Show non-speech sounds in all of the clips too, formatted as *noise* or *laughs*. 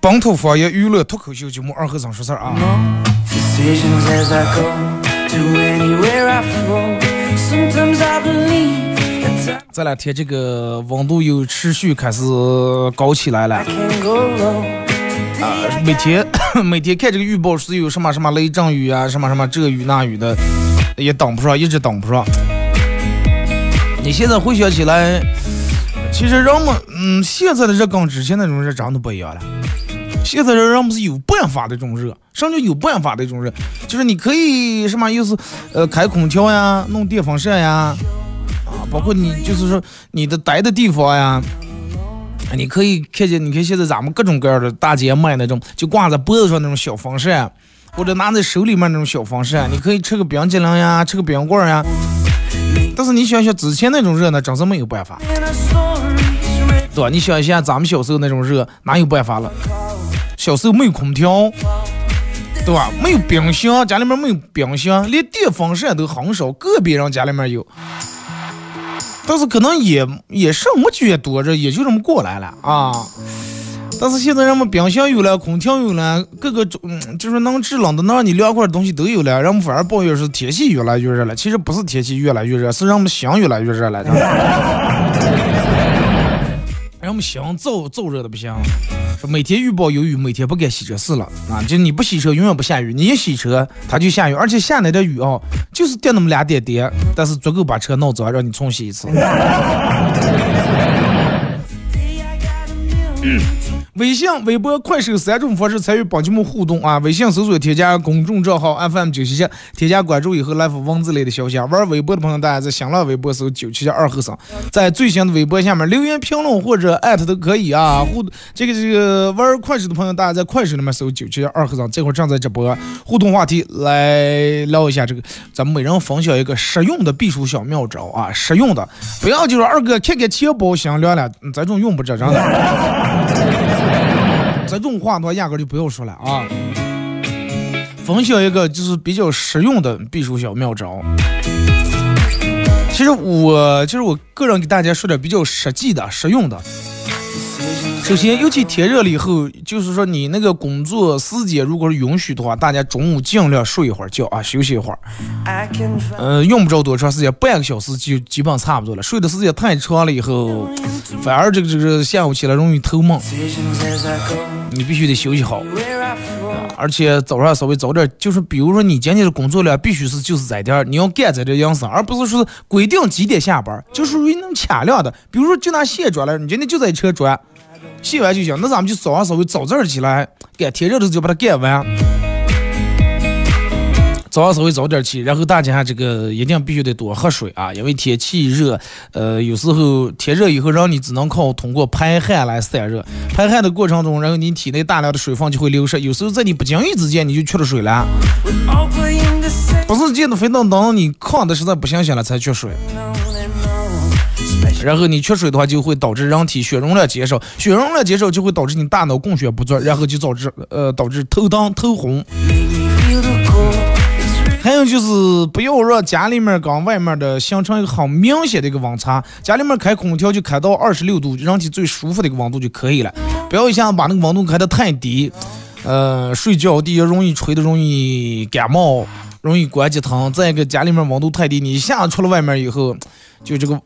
本土方言娱乐脱口秀节目《二和尚说事儿》啊！这两天这个温度又持续开始高起来了啊！每天 *coughs* 每天看这个预报是有什么什么雷阵雨啊，什么什么这雨那雨的，也挡不上，一直挡不上。你现在回想起来，其实人们，嗯，现在的热跟之前那种热真的不一样了。现在的人们是有办法的这种热，什么叫有办法的这种热？就是你可以什么又是？呃，开空调呀，弄电风扇呀，啊，包括你就是说你的待的地方呀，你可以看见，你看现在咱们各种各样的大街卖那种，就挂在脖子上那种小风扇，或者拿在手里面那种小风扇，你可以吃个冰激凌呀，吃个冰棍呀。但是你想想之前那种热呢，真是没有办法，对吧？你想一下咱们小时候那种热，哪有办法了？小时候没有空调，对吧？没有冰箱，家里面没有冰箱，连电风扇都很少，个别人家里面有，但是可能也也剩没几月多着，也就这么过来了啊。但是现在人们冰箱有了，空调有了，各个嗯，就是能制冷的、能让你凉快的东西都有了，人们反而抱怨是天气越来越热了。其实不是天气越来越热，是人们心越来越热了。人们行燥燥热的不行，说每天预报有雨，每天不该洗车是了啊！就你不洗车，永远不下雨；你一洗车，它就下雨，而且下来的雨啊，就是掉那么俩点点，但是足够把车弄脏，让你重洗一次。微信、微博、快手三种方式参与本节目互动啊！微信搜索添加公众账号 FM 九七七，添加关注以后来发文字类的消息。玩微博的朋友，大家在新浪微博搜九七七二和尚，在最新的微博下面留言评论或者艾特都可以啊！互这个这个玩快手的朋友，大家在快手里面搜九七七二和尚，这会儿正在直播互动话题，来聊一下这个，咱们每人分享一个实用的避暑小妙招啊！实用的，不要就是二哥看看钱包行凉了，这种用不着真的。这种话的话，压根就不要说了啊！分享一个就是比较实用的避暑小妙招。其实我，其实我个人给大家说点比较实际的、实用的。首先，尤其天热了以后，就是说你那个工作时间如果是允许的话，大家中午尽量睡一会儿觉啊，休息一会儿。嗯，用不着多长时间，半个小时就基本差不多了。睡的时间太长了以后，反而这个这个下午起来容易头梦。你必须得休息好，而且早上稍微早点，就是比如说你今天的工作量必须是就是在点儿，你要干在这样式，而不是说规定几点下班，就属于那种掐量的。比如说就拿卸砖来，你今天就在车砖。洗完就行，那咱们就早上稍微早点起来，干天热的时候就把它干完。早上稍微早点起，然后大家这个一定必须得多喝水啊，因为天气热，呃，有时候天热以后，让你只能靠通过排汗来散热。排汗的过程中，然后你体内大量的水分就会流失，有时候在你不经意之间你就缺了水了。不是见的非等等你抗的实在不行行了才缺水。然后你缺水的话，就会导致人体血容量减少，血容量减少就会导致你大脑供血不足，然后就导致呃导致头疼头昏。还有就是不要让家里面跟外面的形成一个很明显的一个温差。家里面开空调就开到二十六度，人体最舒服的一个温度就可以了。不要一下子把那个温度开得太低，呃，睡觉底下容易吹的容易感冒，容易关节疼。再一个家里面温度太低，你一下出了外面以后，就这个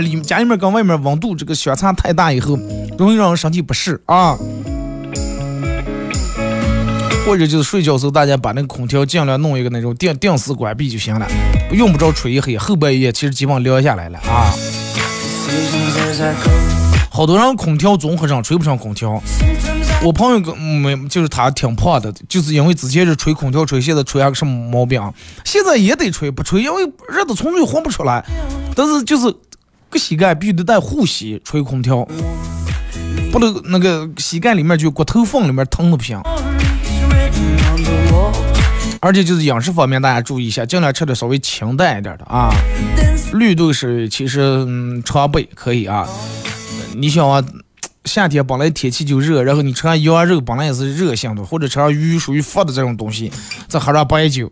里 *coughs* 家里面跟外面温度这个相差太大以后，容易让人身体不适啊。或者就是睡觉时候，大家把那个空调尽量弄一个那种定定时关闭就行了，用不着吹一黑，后半夜其实基本凉下来了啊。好多人空调综合症吹不上空调，我朋友跟没就是他挺胖的，就是因为之前是吹空调吹，现在吹下个什么毛病？现在也得吹，不吹因为热的从就混不出来，但是就是个膝盖必须得带护膝吹空调，不能那个膝盖里面就骨头缝里面疼的不行。而且就是饮食方面，大家注意一下，尽量吃的稍微清淡一点的啊。绿豆是其实嗯常备可以啊。你想啊，夏天本来天气就热，然后你吃上羊肉本来也是热性的，或者吃上鱼属于发的这种东西，再喝上白酒，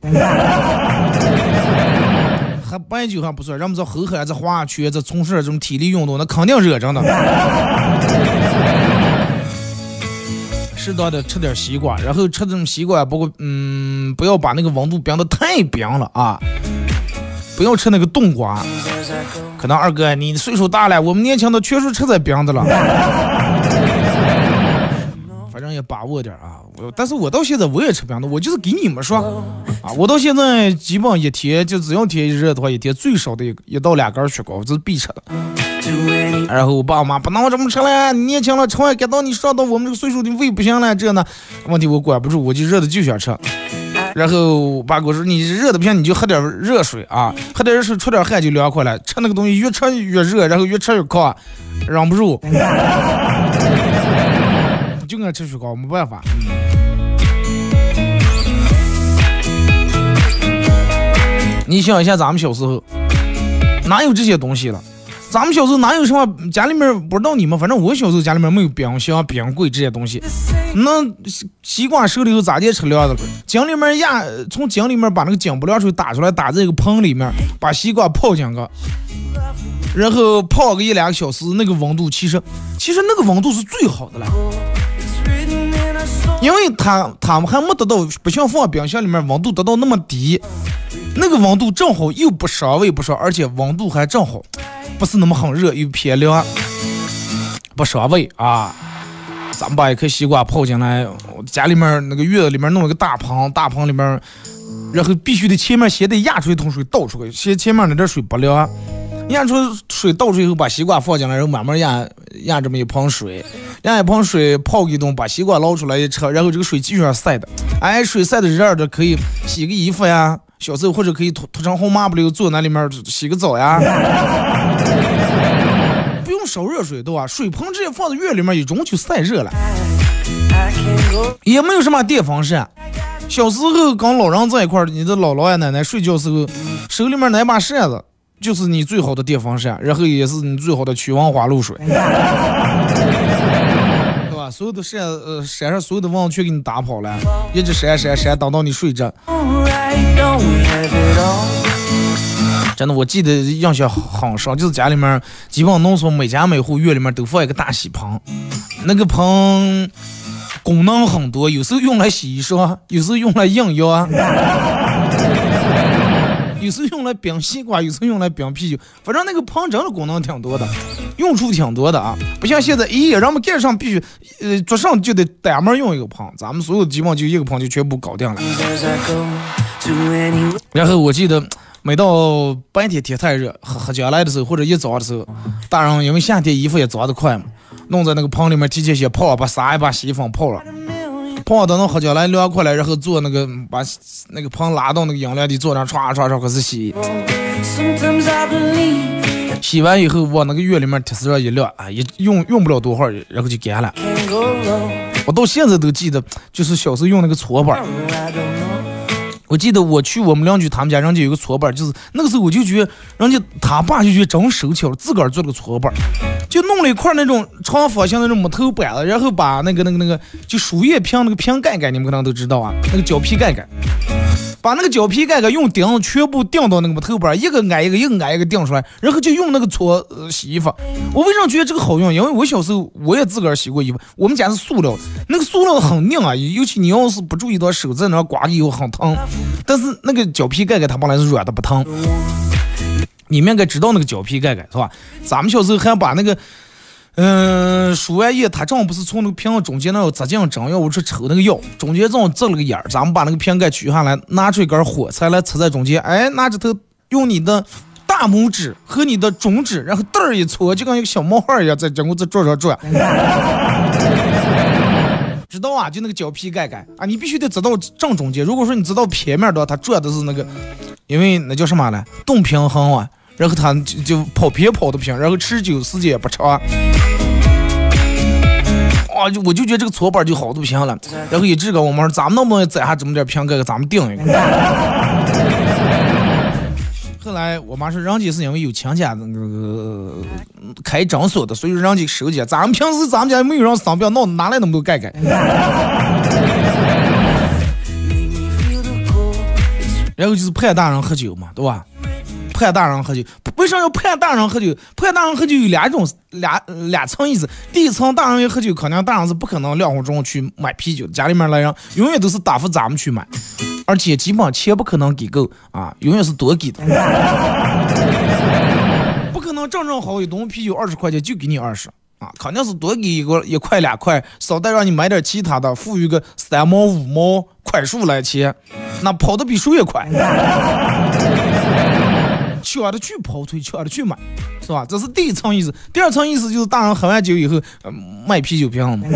白酒还不算，人们在喝喝在滑圈在从事这种体力运动，那肯定热着呢。*laughs* 适当的吃点西瓜，然后吃这种西瓜，不过嗯，不要把那个温度冰的太冰了啊！不要吃那个冻瓜，可能二哥你岁数大了，我们年轻的确实吃在冰的了。*laughs* 反正也把握点啊！我但是我到现在我也吃冰的，我就是给你们说啊，我到现在基本一天就只要天一热的话，一天最少的一到两根雪糕，这是必吃的。然后我爸我妈不能这么吃了，你年轻了，吃完感到你上到我们这个岁数，你胃不行了，这呢问题我管不住，我就热的就想吃。然后我爸跟我说，你热的不行，你就喝点热水啊，喝点热水出点汗就凉快了。吃那个东西越吃越热，然后越吃越渴，忍不住，就爱吃雪糕，没办法。你想一下，咱们小时候哪有这些东西了？咱们小时候哪有什么家里面不知道你们，反正我小时候家里面没有冰箱、冰柜这些东西。那西瓜熟了以后咋地吃凉的？井里面压，从井里面把那个井不凉水打出来，打在一个盆里面，把西瓜泡进去，然后泡个一两个小时，那个温度其实其实那个温度是最好的了，因为它它们还没得到，不像放冰箱里面温度得到那么低，那个温度正好又不伤胃不伤，而且温度还正好。不是那么很热，又偏凉，不伤胃啊！咱们把一颗西瓜泡进来，家里面那个院子里面弄一个大盆，大盆里面，然后必须得前面先得压出一桶水倒出去，先前面那点水不凉，压出水倒出以后，把西瓜放进来，然后慢慢压压这么一盆水，压一盆水泡一顿，把西瓜捞出来一吃，然后这个水继续晒的，哎，水晒的热的可以洗个衣服呀。小时候或者可以涂涂成红抹布溜，坐那里面洗个澡呀，*laughs* 不用烧热水对吧？水盆直接放在院里面一种就晒热了，也没有什么电风扇。小时候跟老人在一块儿，你的姥姥呀奶奶睡觉时候手里面拿把扇子就是你最好的电风扇，然后也是你最好的驱蚊花露水。所有的山，呃，山上所有的蚊子全给你打跑了，一直扇扇扇，等到你睡着。真的，我记得印象很深，就是家里面基本农村每家每户院里面都放一个大洗盆，那个盆功能很多，有时候用来洗衣裳，有时候用来养药。有时用来冰西瓜，有时用来冰啤酒，反正那个盆真的功能挺多的，用处挺多的啊！不像现在，咦，人们盖上必须，呃，桌上就得单门用一个盆，咱们所有的基本就一个盆就全部搞定了。然后我记得，每到白天天太热，喝喝将来的时候，或者一早的时候，大人因为夏天衣服也脏得快嘛，弄在那个盆里面提前先泡，把撒一把洗衣粉泡了。泡到那喝酒来凉快了，然后坐那个把那个盆拉到那个阴凉地，坐那唰唰唰开始洗。洗完以后往那个院里面贴丝上一晾，啊，一用用不了多会儿，然后就干了。我到现在都记得，就是小时候用那个搓板。我记得我去我们邻居他们家，人家有个搓板，就是那个时候我就觉得，人家他爸就觉得真手巧，自个儿做了个搓板，就弄了一块那种长方形那种木头板子，然后把那个那个那个就输液瓶那个瓶盖盖，你们可能都知道啊，那个胶皮盖盖，把那个胶皮盖盖用钉子全部钉到那个木头板，一个挨一个，一个挨一个钉出来，然后就用那个搓洗衣服。我为什么觉得这个好用？因为我小时候我也自个儿洗过衣服，我们家是塑料，那个塑料很硬啊，尤其你要是不注意到手在那刮以后很疼。但是那个胶皮盖盖它本来是软的不疼，你们应该知道那个胶皮盖盖是吧？咱们小时候还把那个。嗯，输完液，它正好不是从那个瓶子中间那要扎进针，要我去抽那个药，中间正好扎了个眼儿，咱们把那个瓶盖取下来，拿出一根火柴来插在中间，哎，拿着头用你的大拇指和你的中指，然后嘚儿一搓，就跟一个小冒号一样，在整个在转转转。*laughs* 知道啊？就那个胶皮盖盖啊，你必须得知道正中间。如果说你知道偏面的话，它转的是那个，因为那叫什么呢？动平衡啊。然后他就就跑偏跑的不行，然后持久时间也不长。啊，就我就觉得这个搓板就好的不行了。然后一直跟我妈说，咱们能不能攒下这么点瓶盖，咱们订一个。后来我妈说，人家是因为有亲戚那个开诊所的，所以人家收钱。咱们平时咱们家没有人生病，哪哪来那么多盖盖？然后就是派大人喝酒嘛，对吧？盼大人喝酒，为啥要盼大人喝酒？盼大人喝酒有两种两两层意思。第一层，大人要喝酒，肯定大人是不可能两分钟去买啤酒，家里面来人永远都是答复咱们去买，而且基本钱不可能给够啊，永远是多给的，不可能正正好一桶啤酒二十块钱就给你二十啊，肯定是多给一个一块两块，少带让你买点其他的，富裕个三毛五毛块数来钱，那跑的比谁也快。抢着去跑腿，抢着去买，是吧？这是第一层意思。第二层意思就是大人喝完酒以后，卖啤酒瓶嘛。*laughs*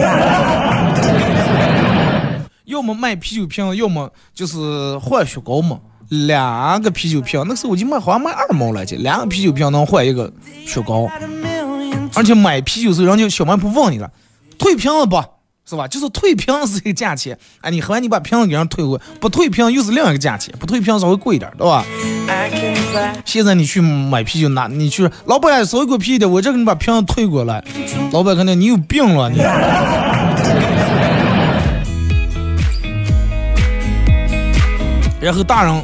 要么卖啤酒瓶，要么就是换雪糕嘛。两个啤酒瓶，那时候我就卖，好像卖二毛来着。两个啤酒瓶能换一个雪糕，而且买啤酒时候，人家小卖部问你了，退瓶子不？是吧？就是退瓶是一个价钱，哎，你喝完你把瓶子给人退回，不退瓶又是另一个价钱，不退瓶稍微贵一点，对吧？现在你去买啤酒，拿你去，老板稍微给我啤的，我这给你把瓶子退过来。老板肯定你有病了你。*laughs* 然后大人，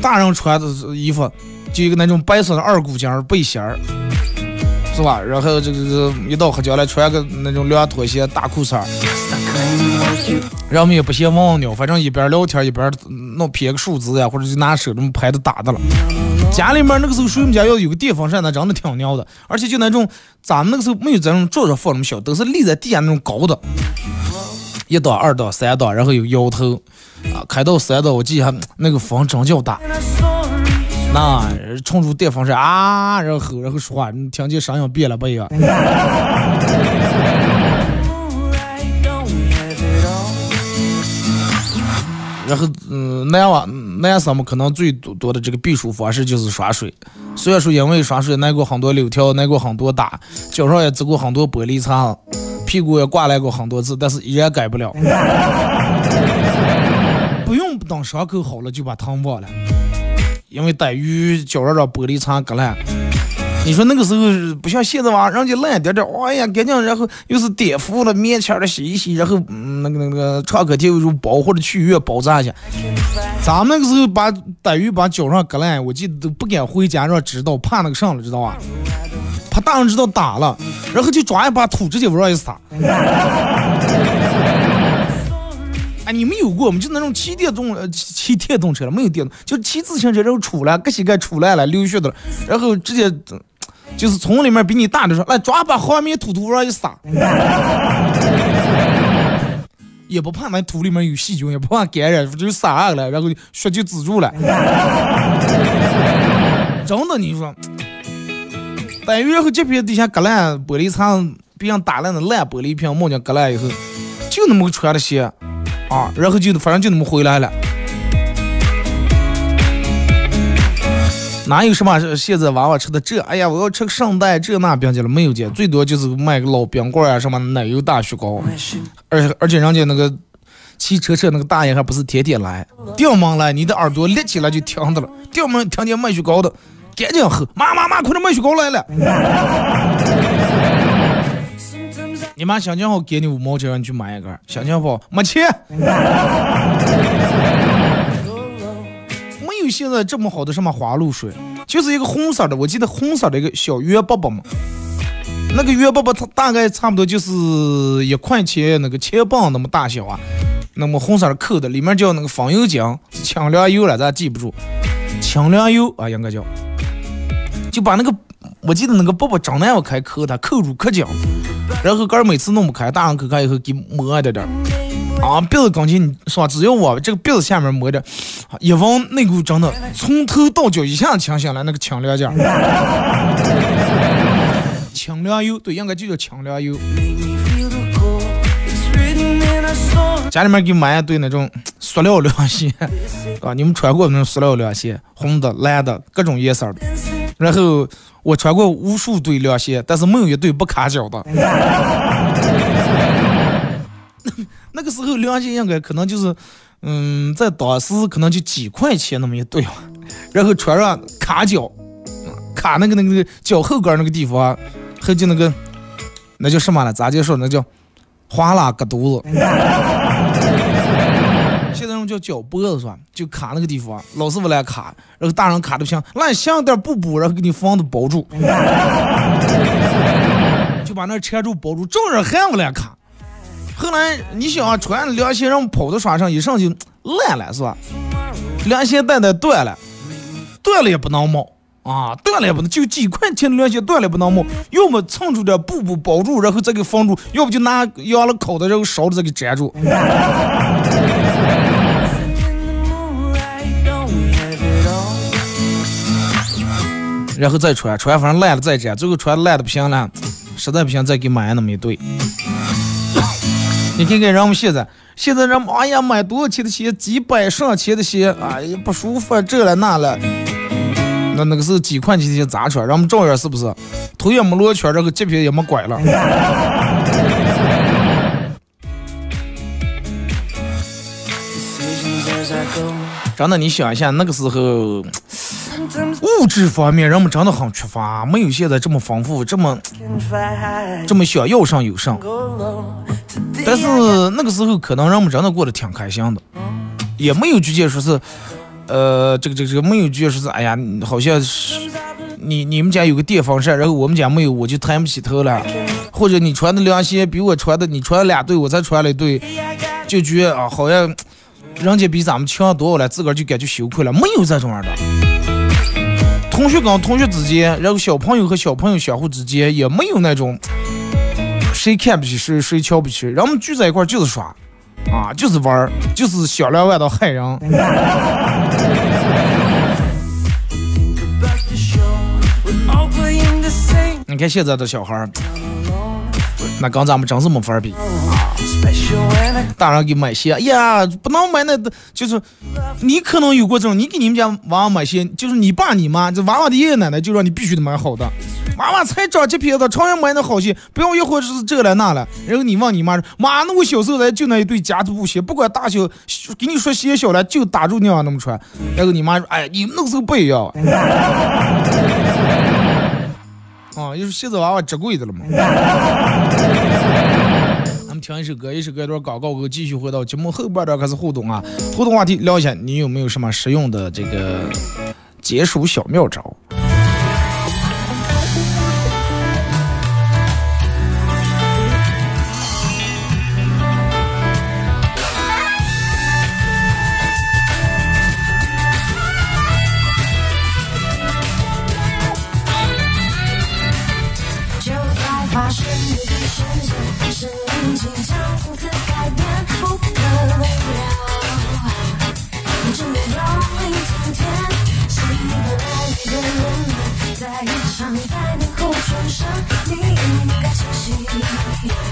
大人穿的衣服，就一个那种白色的二股筋背心儿。是吧？然后这个这个一到喝酒来穿个那种凉拖鞋、大裤衩儿，人们也不嫌忘鸟，反正一边聊天一边弄撇个数字呀，或者就拿手这么拍的打的了。家里面那个时候，水们家要有个电风扇，那真的挺牛的。而且就那种咱们那个时候没有这种桌上放那么小，都是立在地下那种高的，一档、二档、三档，然后有摇头啊，开到三档，我记下 *tsk* 那个风真叫大。那冲出电风扇啊，然后然后说话，你听见声音变了不一样。然后，嗯，男娃男生们可能最多多的这个避暑方式就是耍水。虽然说因为耍水挨过很多柳条，挨过很多打，脚上也折过很多玻璃碴，屁股也挂来过很多次，但是依然改不了。*laughs* 不用等伤口好了就把汤忘了。因为等于脚上让玻璃碴割烂，你说那个时候不像现在吧，人家烂点点，哎呀，干净，然后又是碘伏了，棉签的洗一洗，然后嗯那个那个创可贴有种包或者去医院包扎一下。咱们那个时候把等于把脚上割烂，我记得都不敢回家让知道，怕那个上了，知道吧？怕大人知道打了，然后就抓一把土直接往上一撒。*laughs* 哎，你没有过吗？就那种骑电动呃骑电动车了，没有电动，就骑自行车然后出来，搁膝盖出来了，流血的，然后直接就是从里面比你大的说，来抓把黄面 *laughs* 土土往上一撒，也不怕那土里面有细菌，也不怕感染，就撒上了，然后血就止住了。*laughs* 真的，你说，等于然后这边底下割烂玻璃厂，别人打烂的烂玻璃瓶，冒见割烂以后，就那么个穿的鞋。啊，然后就反正就那么回来了，哪有什么现在娃娃吃的这？哎呀，我要吃个圣代这那冰激了，没有见，最多就是卖个老冰棍啊，什么奶油大雪糕，而且而且人家那个骑车车那个大爷还不是天天来，掉门来，你的耳朵立起来就听着了，掉门听见卖雪糕的，赶紧喝，妈妈妈，快点卖雪糕来了。*laughs* 你妈想情好，给你五毛钱让你去买一根。想情不好，没钱。现在这么好的什么花露水，就是一个红色的，我记得红色的一个小圆包包嘛。那个圆包包它大概差不多就是一块钱那个钱棒那么大小啊，那么红色的扣的，里面叫那个风油精、清凉油了，咱记不住，清凉油啊应该叫，就把那个我记得那个包包张那样开扣它，扣住可紧，然后哥每次弄不开，大人抠开以后给磨一点点。啊，鼻子刚劲，你说只要我这个鼻子下面摸着，一闻那股真的从头到脚一下清醒了，那个清凉劲儿。清凉油，对，应该就叫清凉油。家里面给买一对那种塑料凉鞋，*laughs* 啊，你们穿过那种塑料凉鞋，红的、蓝的，各种颜色的。然后我穿过无数对凉鞋，但是没有一对不卡脚的。那个时候凉鞋应该可能就是，嗯，在当时可能就几块钱那么一对吧，*laughs* 然后穿上卡脚，卡那个那个脚后跟那个地方，还就那个，那叫什么了？咋就说那叫哗啦个肚子。*laughs* 现在用叫脚脖子是吧？就卡那个地方，老师傅来卡，然后大人卡的不行，来像点布布，然后给你房子包住，*laughs* 就把那缠住包住，照样还不来卡。后来你想啊穿凉鞋，让跑到耍上，一上就烂了，是吧？凉鞋带带断了，断了也不能冒啊，断了也不能，就几块钱的凉鞋断了也不能冒，要么蹭出点布布包住，然后再给封住，要不就拿羊了烤的，然后烧的再给粘住。然后再穿，穿反正烂了再粘，最后穿烂的不行了，实在不行再给买那么一对。你看看人们现在，现在人们哎呀买多少钱的鞋，几百上千的鞋，哎呀不舒服，这了那了。那那个是几块钱的鞋咋穿？人们照样是不是？头也没落圈，这个脚皮也没拐了。*laughs* 真的，你想一下，那个时候物质方面人们真的很缺乏，没有现在这么丰富，这么这么想要上有上。但是那个时候可能人们真的过得挺开心的，也没有直接说是，呃，这个这个这个没有直接说是，哎呀，好像是你你们家有个电风扇，然后我们家没有，我就抬不起头了。或者你穿的凉鞋比我穿的，你穿了俩对，我才穿了一对，就觉得啊，好像人家比咱们强多了，自个儿就感觉羞愧了。没有这种样的，同学跟同学之间，然后小朋友和小朋友相互之间也没有那种。谁看不起谁，谁瞧不起？人们聚在一块就是耍，啊，就是玩儿，就是小两万到害人。*laughs* 你看现在的小孩儿，那跟咱们真是没法比。大人给买鞋，哎呀，不能买那，就是你可能有过这种，你给你们家娃娃买鞋，就是你爸你妈，这娃娃的爷爷奶奶就让你必须得买好的。娃娃才长几片子，常人买那好鞋，不要一会儿就是这了那了。然后你问你妈：“妈，那我小时候就那一对夹子布鞋，不管大小，给你说鞋小了就打住娘那么穿。”然后你妈说：“哎，你那个时候不一样。*laughs* ”啊，就是现在娃娃折贵的了嘛。听一首歌，一首歌一段广告，我继续回到节目后半段开始互动啊。互动话题聊一下，你有没有什么实用的这个解暑小妙招？应该庆幸。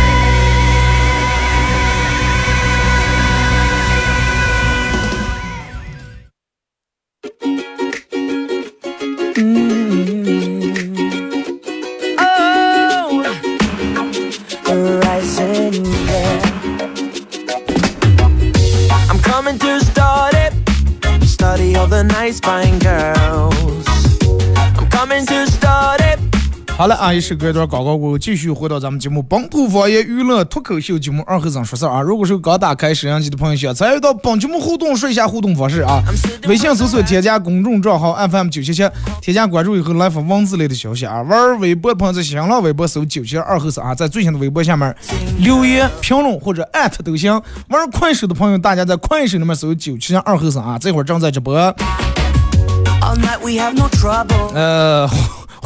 啊，一时隔一段广告过后，继续回到咱们节目本土方言娱乐脱口秀节目二和尚说事儿啊。如果是刚打开摄像机的朋友，想参与到本节目互动，说一下互动方式啊。微信搜索添加公众账号 FM 九七七，添加关注以后来发文字类的消息啊。玩微博的朋友在新浪微博搜九七二和尚啊，在最新的微博下面留言评论或者艾特都行。玩快手的朋友，大家在快手里面搜九七二和尚啊，这会儿正在直播。呃，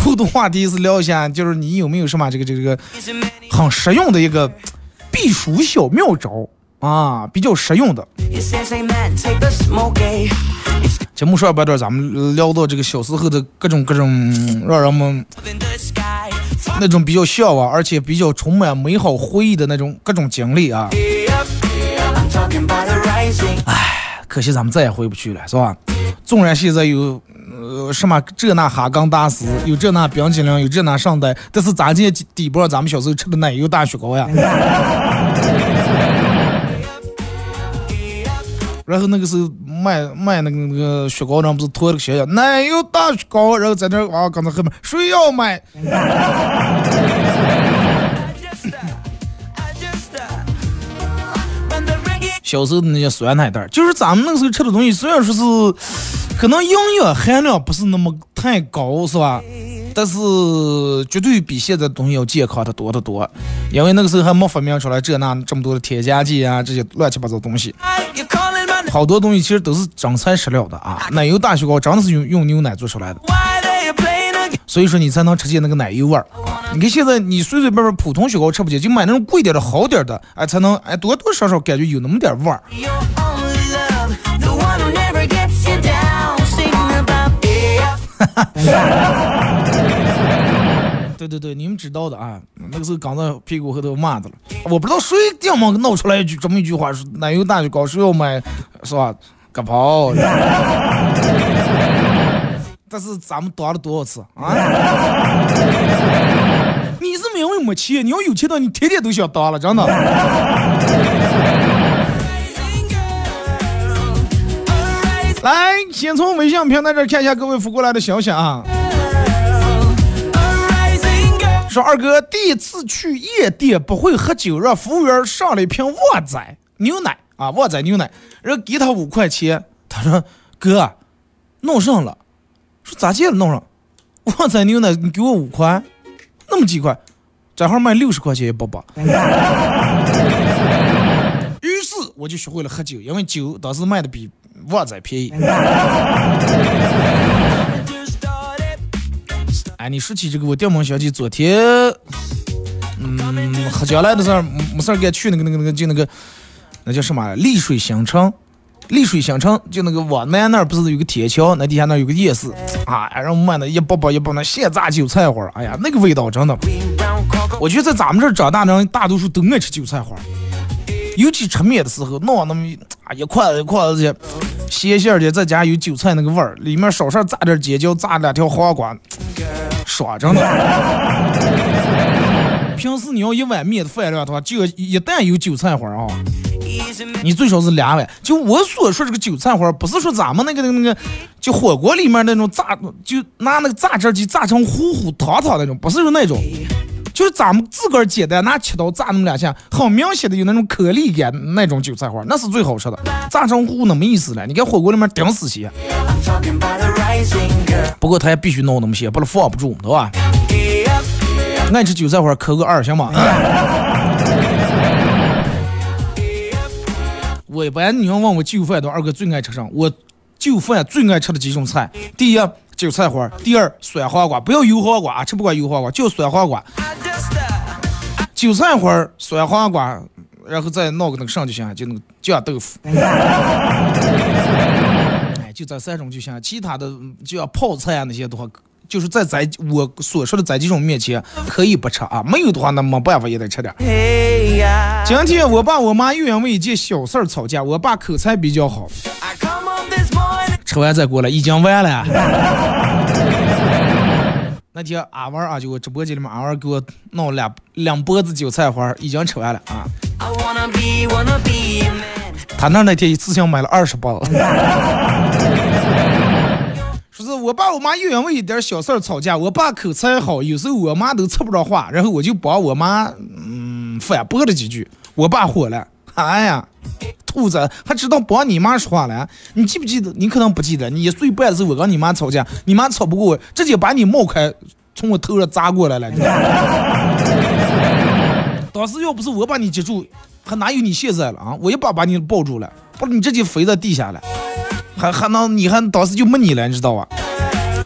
互动话题是聊一下，就是你有没有什么这个这个这个很实用的一个避暑小妙招啊，比较实用的。Eh? 节目上半段咱们聊到这个小时候的各种各种嗯让人们.那种比较向往，而且比较充满美好回忆的那种各种经历啊。Rising. 可惜咱们再也回不去了，是吧？纵然现在有呃什么这那哈根达斯，有这那冰淇淋，有这那上代，但是咱这抵不上咱们小时候吃的奶油大雪糕呀。然后那个时候卖卖那个那个雪糕上不是拖了个写着奶油大雪糕，然后在那啊，刚才后面谁要买？小时候的那些酸奶袋，就是咱们那时候吃的东西，虽然说是可能营养含量不是那么太高，是吧？但是绝对比现在东西要健康的多得多，因为那个时候还没发明出来这那这么多的添加剂啊，这些乱七八糟东西，好多东西其实都是真材实料的啊。奶油大雪糕真的是用用牛奶做出来的，所以说你才能吃见那个奶油味儿。你看现在你随随便便普通雪糕吃不见，就买那种贵点的好点的，哎，才能哎多多少少感觉有那么点味儿。*laughs* 对对对，你们知道的啊，那个时候刚在屁股后头骂的了。我不知道谁电网闹出来一句这么一句话，说奶油大雪糕谁要买，是吧？个跑！*laughs* 但是咱们打了多少次啊？*laughs* 你是因为没钱，你要有钱的，你天天都想打了，真的。来，先从微信平台这看一下各位发过来的消息啊。说二哥第一次去夜店不会喝酒，让服务员上了一瓶旺仔牛奶。啊，旺仔牛奶，然后给他五块钱，他说哥，弄上了，说咋介了？弄？上，旺仔牛奶你给我五块，那么几块，这号卖六十块钱一包包。于是我就学会了喝酒，因为酒当时卖的比旺仔便宜。*laughs* 哎，你说起这个，我电门小姐昨天，嗯，喝酒来的时候没事儿干去那个那个那个就那个那叫什么丽水新城，丽水新城就那个往南那不是有个铁桥，那底下那有个夜市，啊，然后卖的一包包一包那现榨韭菜花，哎呀，那个味道真的，我觉得在咱们这儿长大的人大多数都爱吃韭菜花。尤其吃面的时候，弄那么一啊一块一块的这咸馅的，再加有韭菜那个味儿，里面稍稍炸点尖椒，炸两条黄瓜，爽真的。*laughs* 平时你要一碗面的饭量的话，就一旦有韭菜花啊，你最少是两碗。就我所说这个韭菜花，不是说咱们那个那个那个，就火锅里面那种炸，就拿那个榨汁机榨成糊糊汤汤那种，不是说那种。就是咱们自个儿简单拿切刀炸那么两下，很明显的有那种颗粒感那种韭菜花，那是最好吃的。炸成糊那没意思了，你看火锅里面顶死些，不过他也必须弄那么些，不然放不住，对吧？爱吃韭菜花扣个二行吗？*laughs* 我一般你要问我就饭的，二哥最爱吃啥？我就饭最爱吃的几种菜，第一韭菜花，第二酸黄瓜，不要油黄瓜，吃不惯油黄瓜，就酸黄瓜。韭菜花、酸黄瓜，然后再弄个那个啥就行，就那个酱豆腐。*laughs* 哎，就这三种就行，其他的嗯就像泡菜啊那些的话，就是在咱我所说的这几种面前可以不吃啊，没有的话那没办法也得吃点儿。今天我爸我妈又因为一件小事儿吵架，我爸口才比较好，吃完再过来已经完了。*laughs* 那天俺娃儿啊，就我直播间里面，俺娃儿给我弄两两脖子韭菜花，已经吃完了啊。他那那天一次性买了二十包。*laughs* 说是我爸我妈又因为一点小事儿吵架，我爸口才好，有时候我妈都插不着话，然后我就帮我妈嗯反驳了几句，我爸火了，哎呀，兔子还知道帮你妈说话了？你记不记得？你可能不记得，你一岁半的时候我跟你妈吵架，你妈吵不过我，直接把你帽开从我头上砸过来了。当时要不是我把你接住，还哪有你现在了啊？我一把把你抱住了，不然你直接飞到地下了。还还能你还当时就没你了，你知道吧？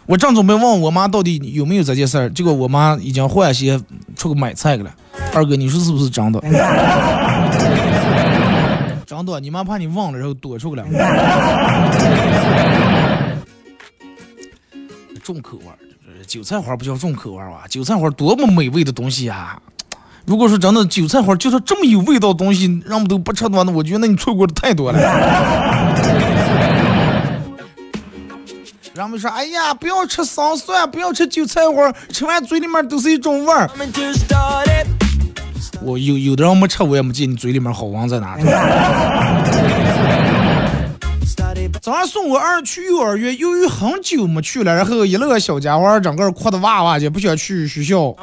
我正准备问我妈到底有没有这件事儿，结果我妈已经换鞋出去买菜去了。二哥，你说是不是真的？真的，你妈怕你忘了，然后躲出去了。*laughs* 重口味儿，韭菜花不叫重口味儿吧？韭菜花多么美味的东西啊！如果说真的韭菜花就是这么有味道的东西，让我们都不吃的话，那我觉得你错过的太多了。*laughs* 人们说：“哎呀，不要吃桑蒜，不要吃韭菜花，吃完嘴里面都是一种味儿。”我有有的人没吃，我也没见你嘴里面好闻在哪。*laughs* 早上送我儿去幼儿园，由于很久没去了，然后一乐小家伙整个哭的哇哇就不想去学校。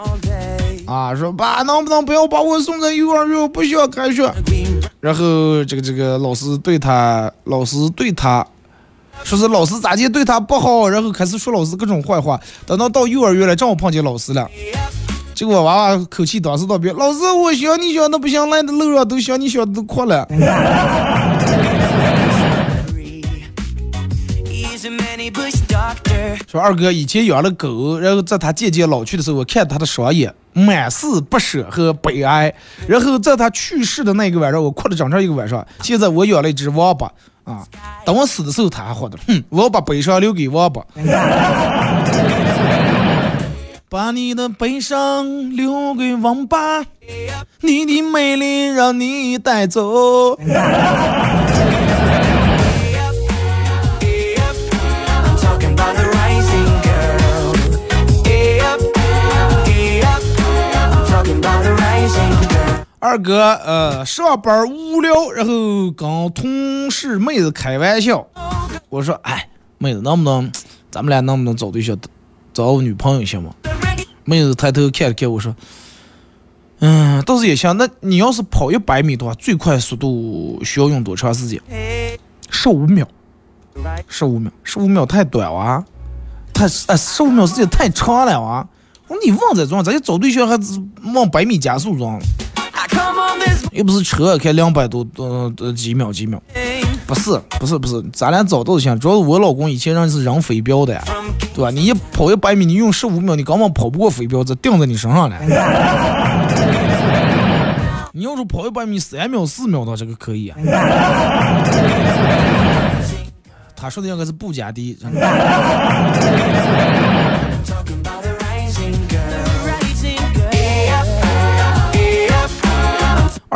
啊，说爸，能不能不要把我送在幼儿园？我不需要开学。然后这个这个老师对他，老师对他。说是老师咋地对他不好，然后开始说老师各种坏话。等到到幼儿园了，正好碰见老师了，结果娃娃口气当时特别，老师我想你想的不行，来的路上都想你想的都哭了。说二哥以前养了狗，然后在他渐渐老去的时候，我看他的双眼满是不舍和悲哀。然后在他去世的那个晚上，我哭了整整一个晚上。现在我养了一只王八。啊！等我死的时候，他还活着。哼，我要把悲伤留给王八，把你的悲伤留给王八，你的美丽让你带走。二哥，呃，上班无聊，然后跟同事妹子开玩笑。我说，哎，妹子，能不能，咱们俩能不能找对象，找个女朋友行吗？妹子抬头看了看我说，嗯，倒是也行。那你要是跑一百米的话，最快速度需要用多长时间？十五秒。十五秒，十五秒太短哇！太，哎，十五秒时间太长了哇！我说你忘这装，咱就找对象还往百米加速装。又不是车开两百多，多呃几秒几秒，不是不是不是，咱俩早都行。主要是我老公以前人是扔飞镖的，对吧？你一跑一百米，你用十五秒，你根本跑不过飞镖，这钉在你身上了。*laughs* 你要是跑一百米三秒四秒的这个可以啊。*laughs* 他说的应该是布加迪。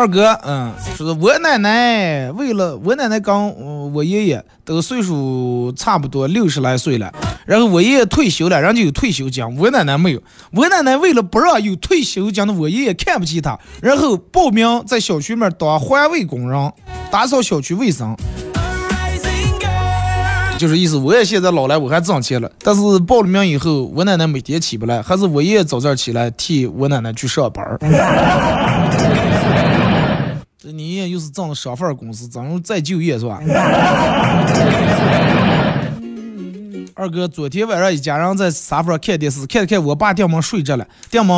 二哥，嗯，说是我奶奶为了我奶奶跟我爷爷都岁数差不多六十来岁了，然后我爷爷退休了，人家有退休金，我奶奶没有。我奶奶为了不让有退休金的我爷爷看不起他，然后报名在小区面当环卫工人，打扫小区卫生。就是意思，我也现在老了，我还挣钱了，但是报了名以后，我奶奶每天起不来，还是我爷爷早点起来替我奶奶去上班。这你爷爷又是挣了双份工资，怎么再就业是吧？*laughs* 二哥，昨天晚上一家人在沙发上看电视，看着看我爸电门睡着了，电门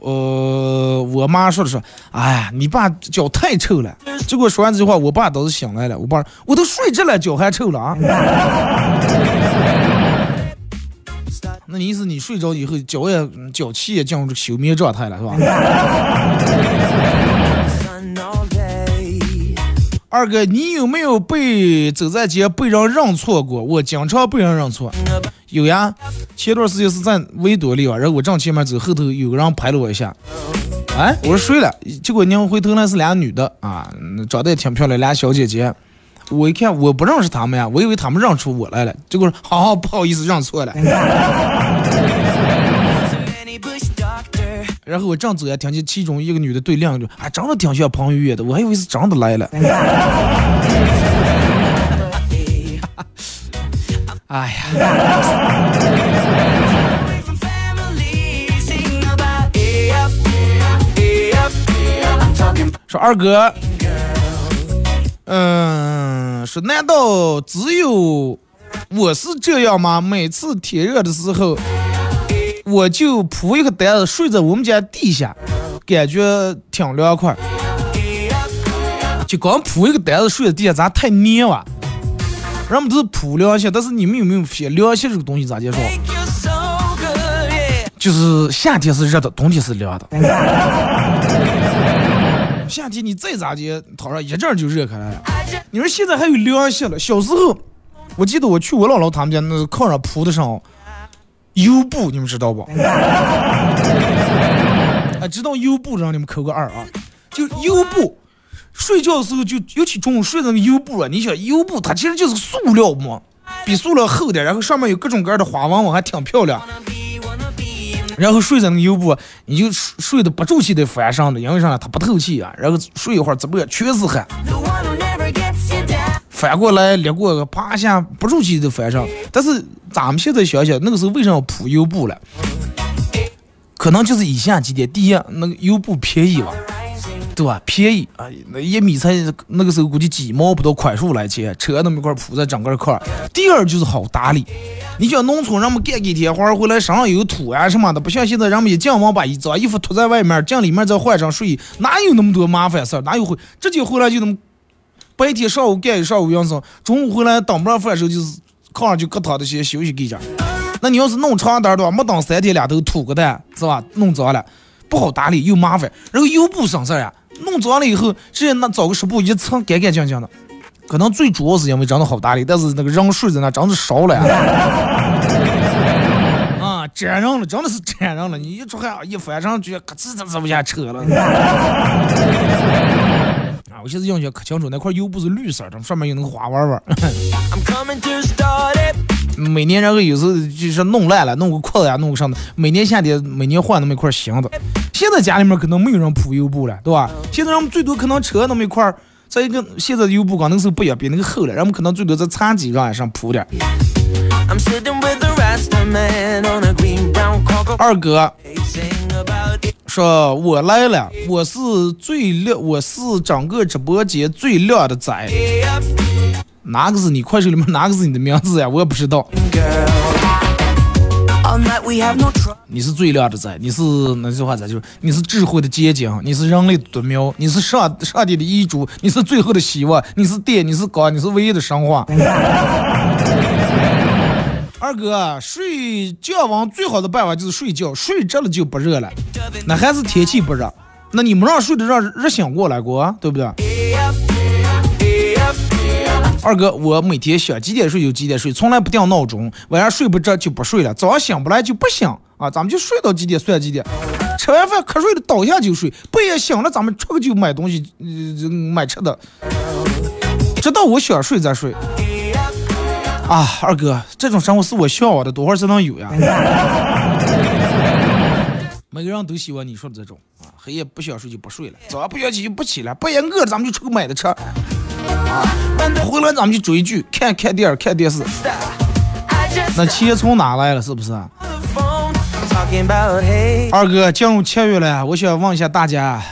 呃，我妈说的是，哎呀，你爸脚太臭了。结果说完这句话，我爸倒是醒来了。我爸，我都睡着了，脚还臭了啊？*laughs* 那你意思你睡着以后脚也脚气也进入这个休眠状态了，是吧？*laughs* 二哥，你有没有被走在街被人认错过？我经常被人认错。有呀，前段时间是在维多利亚，然后我正前面走，后头有个人拍了我一下。哎，我说睡了，结果娘回头那是俩女的啊，长得也挺漂亮，俩小姐姐。我一看我不认识他们呀，我以为他们认出我来了，结果说好好不好意思认错了。然后我正走呀，听见其中一个女的对另一个，哎，长得挺像彭于晏的，我还以为是真的来了。*laughs* 哎呀！说二哥，嗯，说难道只有我是这样吗？每次天热的时候，我就铺一个单子睡在我们家地下，感觉挺凉快。就光铺一个单子睡在地下，咋太黏了？人们都是铺凉席，但是你们有没有发现凉席这个东西咋介绍？就是夏天是热的，冬天是凉的。*laughs* 夏天你再咋的躺上一阵就热开来了。你说现在还有凉席了？小时候，我记得我去我姥姥他们家，那炕上铺的上油布，你们知道不？啊，*laughs* 知道油布让你们扣个二啊！就油布，睡觉的时候就尤其中午睡那个油布啊，你想油布它其实就是塑料嘛，比塑料厚点，然后上面有各种各样的花纹，纹，还挺漂亮。然后睡在那个油布，你就睡的不住气的翻上的，因为啥呢？它不透气啊。然后睡一会儿，怎么全是汗。翻过来裂过个，啪一下不住气的翻上。但是咱们现在想想，那个时候为什么要铺油布了？可能就是以下几点：第一，那个油布便宜吧。对吧？便宜啊！那一米才那个时候估计几毛不到块数来钱，扯那么一块铺在整个块。第二就是好打理，你像农村人们干几天活回来身上有土啊什么的，不像现在人们一进门把一脏衣服脱在外面，进里面再换上睡衣，哪有那么多麻烦事儿？哪有会直接回来就那么白天上午干一上午营生，中午回来当不上饭时候就是炕上就搁躺着先休息一下。那你要是弄长点的话，没等三天两头吐个蛋是吧？弄脏了不好打理又麻烦，然后又不省事儿呀。弄脏了以后，直接那找个湿布一蹭，干干净净的。可能最主要是因为真的好打理，但是那个人睡在那真的少了呀。*laughs* 啊，粘上了，真的是粘上了。你一出汗，一翻上去，咯吱吱吱往下扯了。啊，我现在印象可清楚，那块油布是绿色的，上面有那个花纹纹。每年然后有时候就是弄烂了，弄个裤子呀，弄个啥的。每年夏天，每年换那么一块新的。现在家里面可能没有人铺油布了，对吧？现在人们最多可能扯那么一块，再一个现在的油布刚那时候不也比那个厚了，人们可能最多在茶几上上铺点。二哥说：“我来了，我是最亮，我是整个直播间最亮的仔。”哪个是你快手里面 *laughs* 哪个是你的名字呀？我也不知道。你是最亮的仔，你是那句话咋就是你是智慧的结晶，你是人类的独苗，你是上上帝的遗嘱，你是最后的希望，你是电，你是光，你是唯一的神话。二哥，睡觉王最好的办法就是睡觉，睡着了就不热了。那还是天气不热，那你们让睡的让热醒过来过，对不对？二哥，我每天想几点睡就几点睡，从来不定闹钟。晚上睡不着就不睡了，早上醒不来就不醒啊。咱们就睡到几点算几点。吃完饭瞌睡了倒下就睡，半夜醒了咱们出去就买东西，买吃的，直到我想睡再睡。啊，二哥，这种生活是我向往的，多会儿才能有呀？每个人都喜欢你说的这种啊，黑夜不想睡就不睡了，早上不想起就不起来，半夜饿了咱们就出去买的吃。啊，回来咱们就追剧、看看电影、看电视。那钱从哪来了？是不是？二哥，进入七月了，我想问一下大家，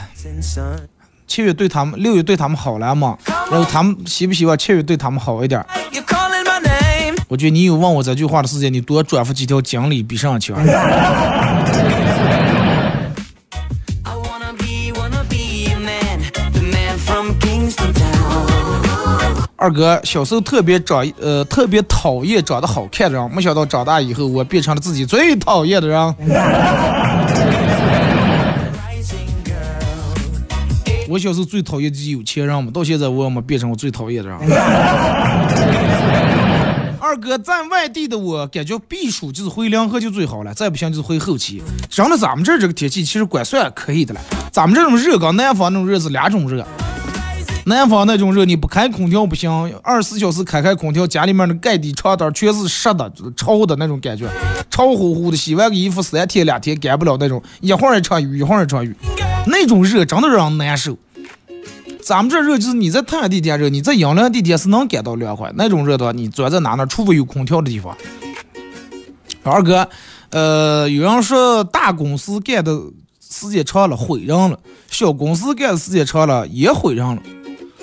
七月对他们，六月对他们好了吗？然后他们喜不喜欢七月对他们好一点？我觉得你有问我这句话的时间，你多转发几条锦鲤比上强。二哥小时候特别长，呃，特别讨厌长得好看的人，没想到长大以后我变成了自己最讨厌的人。我小时候最讨厌自己有钱人嘛，到现在我也没变成我最讨厌的人。二哥在外地的我感觉避暑就是回凉河就最好了，再不行就是回后期。真的，咱们这儿这个天气其实管算可以的了。咱们这种热跟南方那种热是两种热。南方那种热你不开空调不行，二十四小时开开空调，家里面的盖底床单全是湿的、潮的那种感觉，潮乎乎的，洗完个衣服三天两天干不了那种，一会儿一场雨，一会儿一场雨，那种热真的让人难受。咱们这热就是你在太阳地点热，你在阴凉地点是能感到凉快。那种热的话，你钻在哪呢？除非有空调的地方。二哥，呃，有人说大公司干的时间长了毁人了，小公司干的时间长了也毁人了。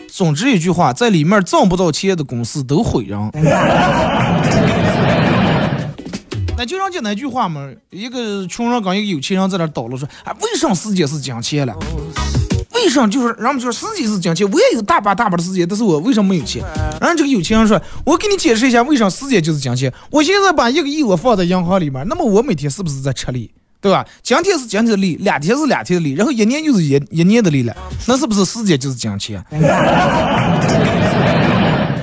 总之一句话，在里面挣不到钱的公司都毁人。*laughs* 那就让讲那句话嘛，一个穷人跟一个有钱人在那叨唠说，啊，为什么时间是金钱了？为什么就是人们说时间是金钱？我也有大把大把的时间，但是我为什么没有钱？然后这个有钱人说，我给你解释一下，为什么时间就是金钱？我现在把一个亿我放在银行里面，那么我每天是不是在吃力？对吧？今天是今天的利，两天是两天的利，然后一年就是一一年的利了，那是不是时间就是金钱？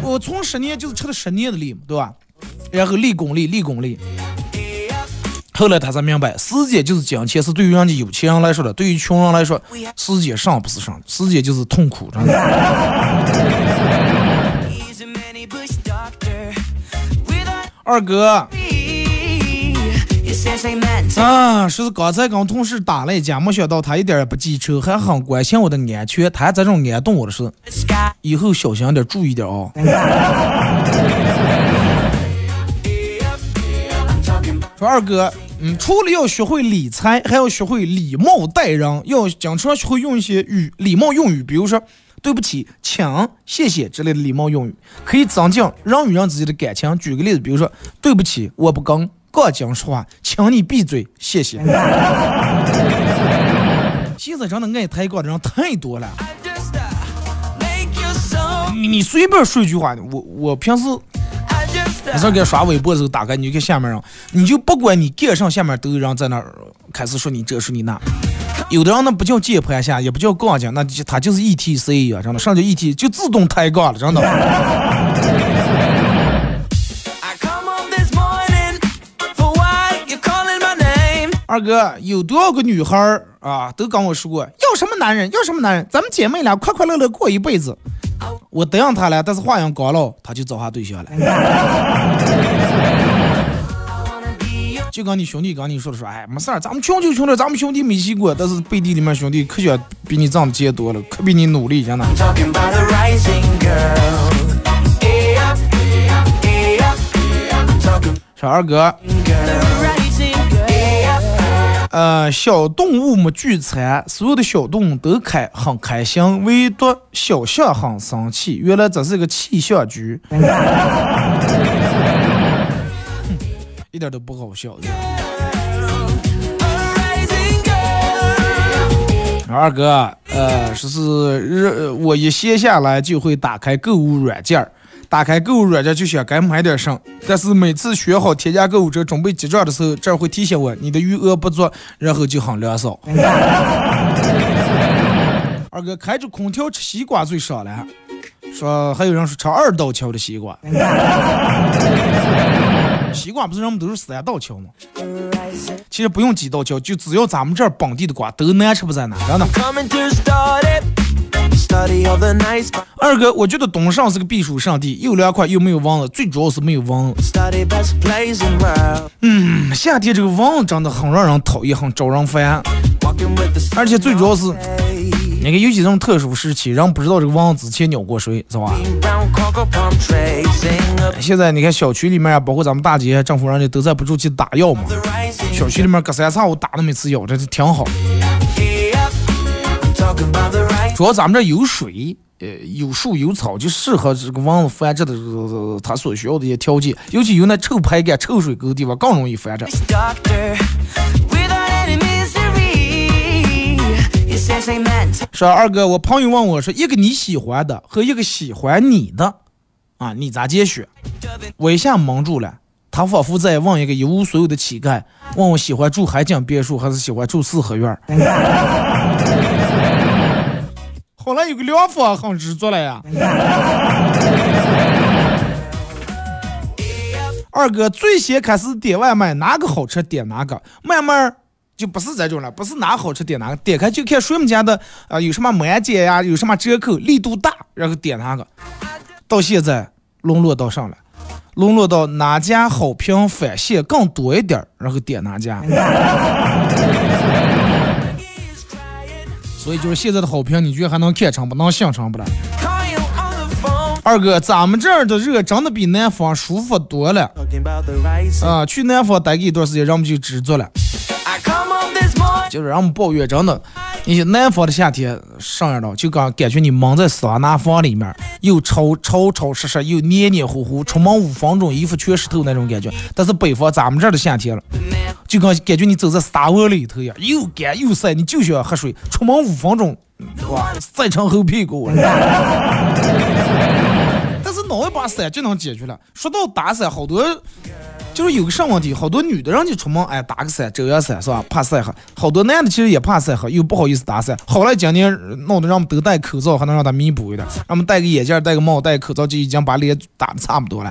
我从十年就是吃了十年的力，对吧？然后立功利，立功利。后来他才明白，时间就是金钱，是对于人家有钱人来说的，对于穷人来说，时间上不是上，时间就是痛苦，真的。二哥。啊，说是刚才跟同事打了一架，没想到他一点也不记仇，还很关心我的安全，他还这种安动我的事，以后小心点，注意点啊。*laughs* 说二哥，嗯，除了要学会理财，还要学会礼貌待人，要经常学会用一些语礼貌用语，比如说对不起、请、谢谢之类的礼貌用语，可以增进人与人之间的感情。举个例子，比如说对不起，我不跟。刚讲说话，请你闭嘴，谢谢。*laughs* 现在真的爱抬杠的人太多了。你你随便说一句话，我我平时没事给刷微博的时候，打开你就看下面人，你就不管你干上，下面都有人在那儿开始说你这说你那。有的人那不叫键盘侠，也不叫杠精，那他就是 E T C 啊，真的，上叫 E T 就自动抬杠了，真的。二哥，有多少个女孩儿啊，都跟我说过要什么男人，要什么男人，咱们姐妹俩快快乐乐过一辈子。我答应他了，但是话音刚落，他就找下对象了。*laughs* 就跟你兄弟跟你说的说，哎，没事儿，咱们穷就穷点，咱们兄弟没戏过。但是背地里面兄弟可想比你挣的钱多了，可比你努力，真的。小二哥。呃，小动物们聚餐，所有的小动物都开很开心，唯独小象很生气。原来这是个气象局，*laughs* 一点都不好笑。二哥，呃，说是我一闲下来就会打开购物软件儿。打开购物软件就想该买点啥，但是每次选好添加购物车准备结账的时候，这儿会提醒我你的余额不足，然后就很凉爽。*laughs* 二哥开着空调吃西瓜最爽了，说还有人说吃二道桥的西瓜，*laughs* 西瓜不是人们都是三道桥吗？其实不用几道桥，就只要咱们这儿本地的瓜都难吃不在哪，真的。二哥，我觉得东上是个避暑胜地，又凉快又没有蚊子，最主要是没有蚊子。嗯，夏天这个蚊子真的很让人讨厌，很招人烦。而且最主要是，那个有几种特殊时期，人不知道这个蚊子之前咬过谁，是吧？现在你看小区里面啊，包括咱们大街，政府人家都在不住去打药嘛。小区里面隔三差五打那么一次药，这是挺好。主要咱们这有水，呃，有树有草，就适合这个蚊子繁殖的，它所需要的一些条件。尤其有那臭排干、臭水沟的地方，更容易繁殖。说二哥，我朋友问我说，一个你喜欢的和一个喜欢你的，啊，你咋解选？我一下蒙住了。他仿佛在问一个一无所有的乞丐，问我喜欢住海景别墅还是喜欢住四合院后来有个两房很知足了呀。二哥最先开始点外卖，哪个好吃点哪个，慢慢就不是这种了，不是哪好吃点哪个，点开就看谁们家的啊有什么满减呀，有什么折扣，力度大，然后点哪个。到现在沦落到上了。沦落到哪家好评返现更多一点然后点哪家。所以就是现在的好评，你觉得还能看成不？能想成不了？二哥，咱们这儿的热真的比南方舒服多了。啊，去南方待个一段时间，人们就知足了。就是让我们抱怨，真的，你南方的夏天上样了，就刚感觉你蒙在桑拿房里面，又潮潮潮湿湿，又黏黏糊糊，出门五分钟衣服全湿透那种感觉。但是北方咱们这儿的夏天了，就刚感觉你走在沙窝里头一样，又干又晒，你就想喝水，出门五分钟，哇，晒成猴屁股。但是拿一把伞就能解决了。说到打伞，好多。就是有个啥问题，好多女的让你出门，哎，打个伞，遮阳伞是吧？怕晒黑。好多男的其实也怕晒黑，又不好意思打伞。好了，今年闹得让我们都戴口罩，还能让他弥补一点。让我们戴个眼镜，戴个帽，戴个口罩，就已经把脸打的差不多了。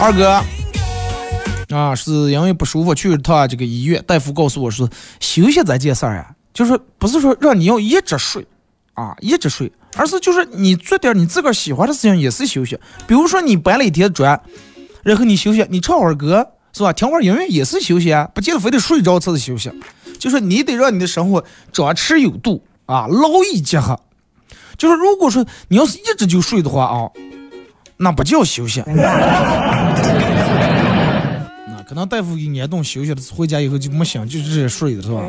二哥，啊，是因为不舒服去了趟这个医院，大夫告诉我说，休息这件事儿呀，就是不是说让你要一直睡，啊，一直睡。而是就是你做点你自个儿喜欢的事情也是休息，比如说你搬了一天砖，然后你休息，你唱会儿歌是吧？听会儿音乐也是休息啊，不见得非得睡着才是休息。就是你得让你的生活张弛有度啊，劳逸结合。就是如果说你要是一直就睡的话啊，那不叫休息。*laughs* 那可能大夫给你动休息了，回家以后就没醒，就直接睡了是吧？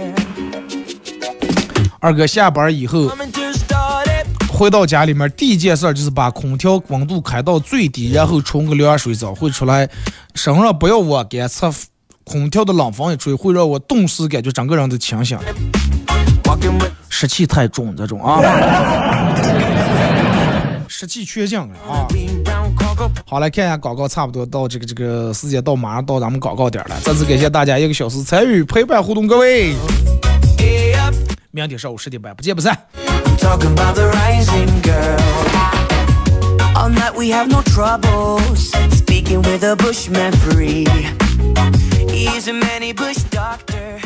二哥下班以后。回到家里面，第一件事就是把空调温度开到最低，然后冲个凉水澡，会出来，身上不要我干，测空调的冷风一吹，会让我顿时感觉整个人都清醒。湿气太重，这种啊，*laughs* 湿气缺尽了啊。好，来看一下广告，差不多到这个这个时间到，马上到咱们广告点了。再次感谢大家一个小时参与陪伴互动，各位，明天上午十点半不见不散。Talking about the rising girl. All night we have no troubles. Speaking with a bushman free. He's a many bush doctor.